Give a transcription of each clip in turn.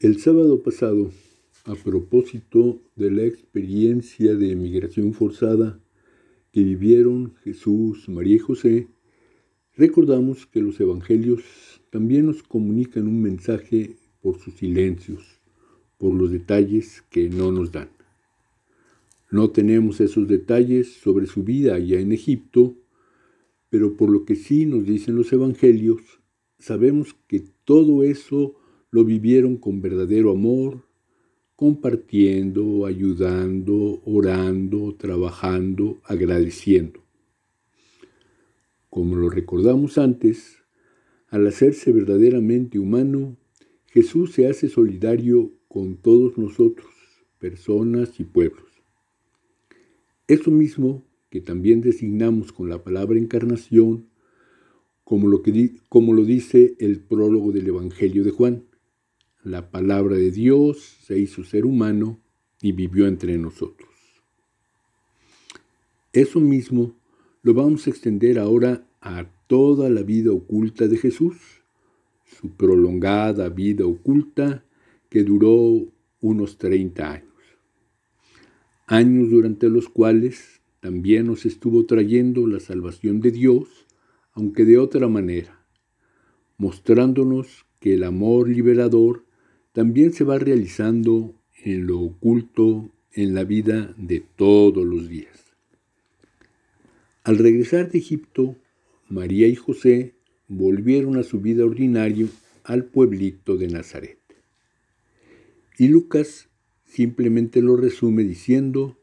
El sábado pasado, a propósito de la experiencia de emigración forzada que vivieron Jesús, María y José, recordamos que los evangelios también nos comunican un mensaje por sus silencios, por los detalles que no nos dan. No tenemos esos detalles sobre su vida allá en Egipto, pero por lo que sí nos dicen los evangelios, sabemos que todo eso lo vivieron con verdadero amor, compartiendo, ayudando, orando, trabajando, agradeciendo. Como lo recordamos antes, al hacerse verdaderamente humano, Jesús se hace solidario con todos nosotros, personas y pueblos. Eso mismo que también designamos con la palabra encarnación, como lo, que, como lo dice el prólogo del Evangelio de Juan la palabra de Dios se hizo ser humano y vivió entre nosotros. Eso mismo lo vamos a extender ahora a toda la vida oculta de Jesús, su prolongada vida oculta que duró unos 30 años. Años durante los cuales también nos estuvo trayendo la salvación de Dios, aunque de otra manera, mostrándonos que el amor liberador también se va realizando en lo oculto en la vida de todos los días. Al regresar de Egipto, María y José volvieron a su vida ordinaria al pueblito de Nazaret. Y Lucas simplemente lo resume diciendo,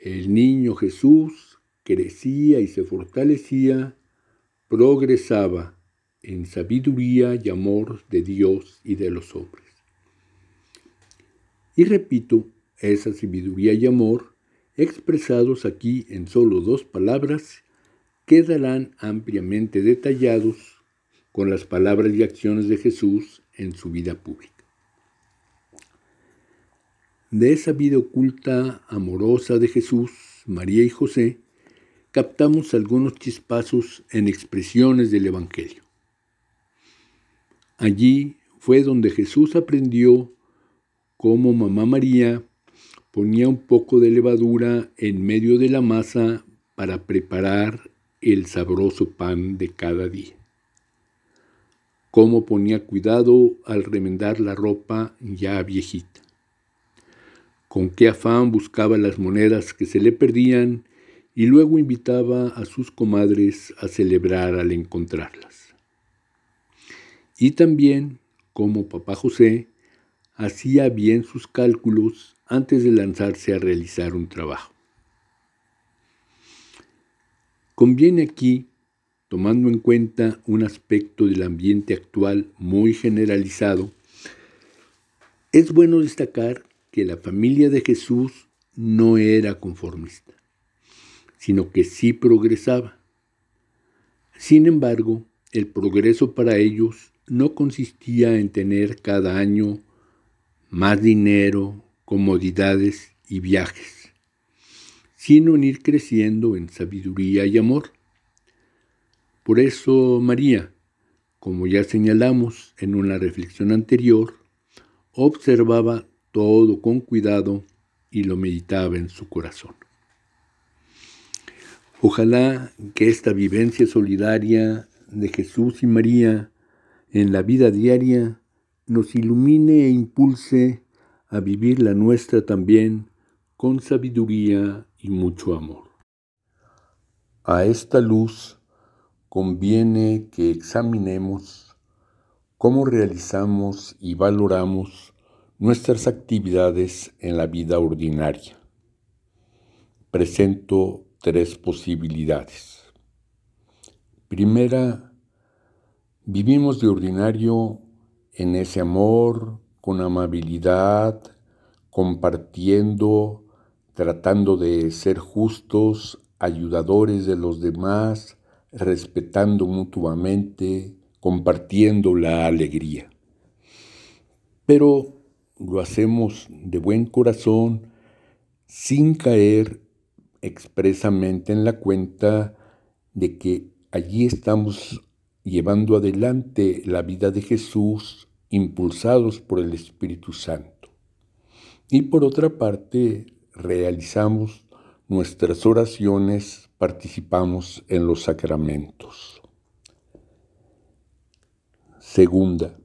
el niño Jesús crecía y se fortalecía, progresaba en sabiduría y amor de Dios y de los hombres. Y repito, esa sabiduría y amor, expresados aquí en solo dos palabras, quedarán ampliamente detallados con las palabras y acciones de Jesús en su vida pública. De esa vida oculta, amorosa de Jesús, María y José, captamos algunos chispazos en expresiones del Evangelio. Allí fue donde Jesús aprendió cómo mamá María ponía un poco de levadura en medio de la masa para preparar el sabroso pan de cada día. Cómo ponía cuidado al remendar la ropa ya viejita. Con qué afán buscaba las monedas que se le perdían y luego invitaba a sus comadres a celebrar al encontrarlas y también como papá José hacía bien sus cálculos antes de lanzarse a realizar un trabajo. Conviene aquí, tomando en cuenta un aspecto del ambiente actual muy generalizado, es bueno destacar que la familia de Jesús no era conformista, sino que sí progresaba. Sin embargo, el progreso para ellos no consistía en tener cada año más dinero, comodidades y viajes, sino en ir creciendo en sabiduría y amor. Por eso María, como ya señalamos en una reflexión anterior, observaba todo con cuidado y lo meditaba en su corazón. Ojalá que esta vivencia solidaria de Jesús y María en la vida diaria nos ilumine e impulse a vivir la nuestra también con sabiduría y mucho amor. A esta luz conviene que examinemos cómo realizamos y valoramos nuestras actividades en la vida ordinaria. Presento tres posibilidades. Primera, Vivimos de ordinario en ese amor, con amabilidad, compartiendo, tratando de ser justos, ayudadores de los demás, respetando mutuamente, compartiendo la alegría. Pero lo hacemos de buen corazón, sin caer expresamente en la cuenta de que allí estamos llevando adelante la vida de Jesús impulsados por el Espíritu Santo. Y por otra parte, realizamos nuestras oraciones, participamos en los sacramentos. Segunda,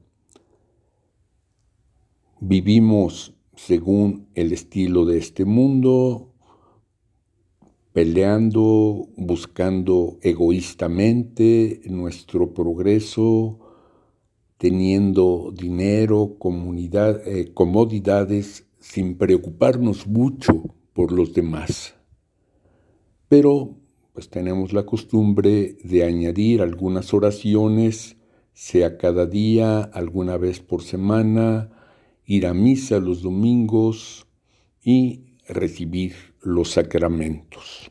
vivimos según el estilo de este mundo, peleando, buscando egoístamente nuestro progreso, teniendo dinero, eh, comodidades, sin preocuparnos mucho por los demás. Pero pues tenemos la costumbre de añadir algunas oraciones, sea cada día, alguna vez por semana, ir a misa los domingos y recibir los sacramentos.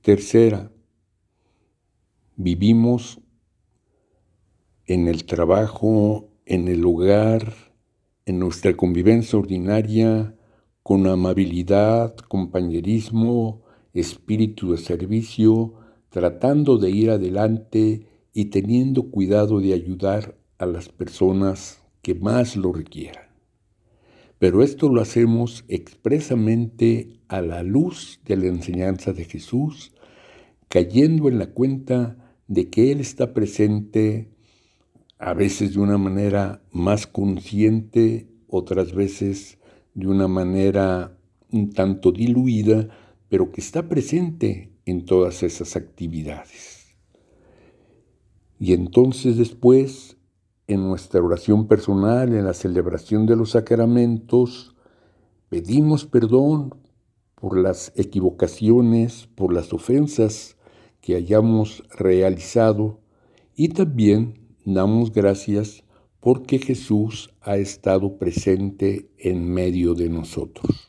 Tercera, vivimos en el trabajo, en el hogar, en nuestra convivencia ordinaria, con amabilidad, compañerismo, espíritu de servicio, tratando de ir adelante y teniendo cuidado de ayudar a las personas que más lo requieran. Pero esto lo hacemos expresamente a la luz de la enseñanza de Jesús, cayendo en la cuenta de que Él está presente a veces de una manera más consciente, otras veces de una manera un tanto diluida, pero que está presente en todas esas actividades. Y entonces después en nuestra oración personal, en la celebración de los sacramentos, pedimos perdón por las equivocaciones, por las ofensas que hayamos realizado y también damos gracias porque Jesús ha estado presente en medio de nosotros.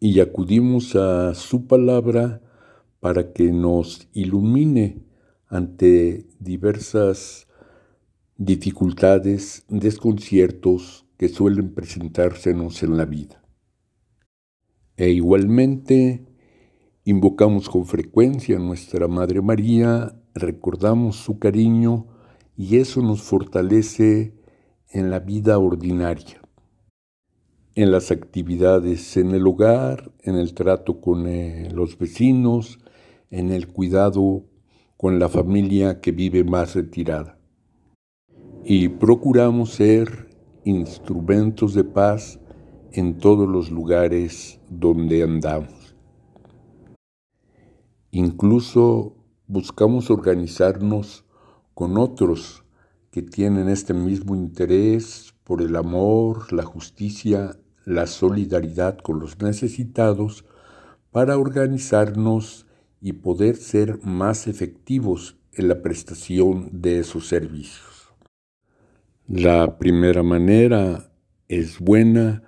Y acudimos a su palabra para que nos ilumine ante diversas dificultades, desconciertos que suelen presentársenos en la vida. E igualmente invocamos con frecuencia a nuestra Madre María, recordamos su cariño y eso nos fortalece en la vida ordinaria, en las actividades en el hogar, en el trato con eh, los vecinos, en el cuidado con la familia que vive más retirada y procuramos ser instrumentos de paz en todos los lugares donde andamos. Incluso buscamos organizarnos con otros que tienen este mismo interés por el amor, la justicia, la solidaridad con los necesitados, para organizarnos y poder ser más efectivos en la prestación de esos servicios. La primera manera es buena,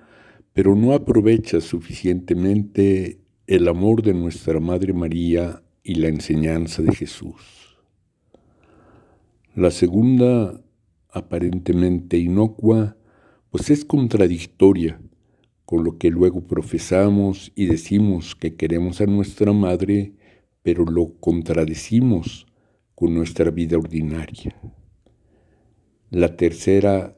pero no aprovecha suficientemente el amor de nuestra Madre María y la enseñanza de Jesús. La segunda, aparentemente inocua, pues es contradictoria con lo que luego profesamos y decimos que queremos a nuestra Madre, pero lo contradecimos con nuestra vida ordinaria. La tercera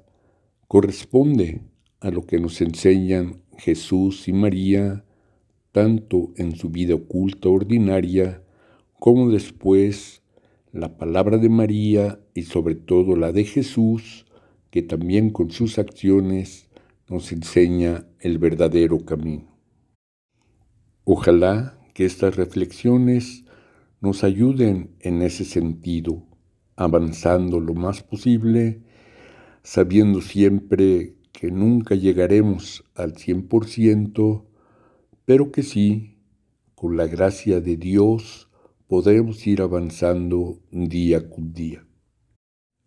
corresponde a lo que nos enseñan Jesús y María, tanto en su vida oculta ordinaria como después la palabra de María y sobre todo la de Jesús, que también con sus acciones nos enseña el verdadero camino. Ojalá que estas reflexiones nos ayuden en ese sentido avanzando lo más posible, sabiendo siempre que nunca llegaremos al 100%, pero que sí, con la gracia de Dios, podremos ir avanzando día con día.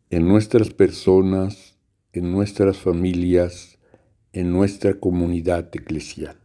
En nuestras personas, en nuestras familias, en nuestra comunidad eclesial.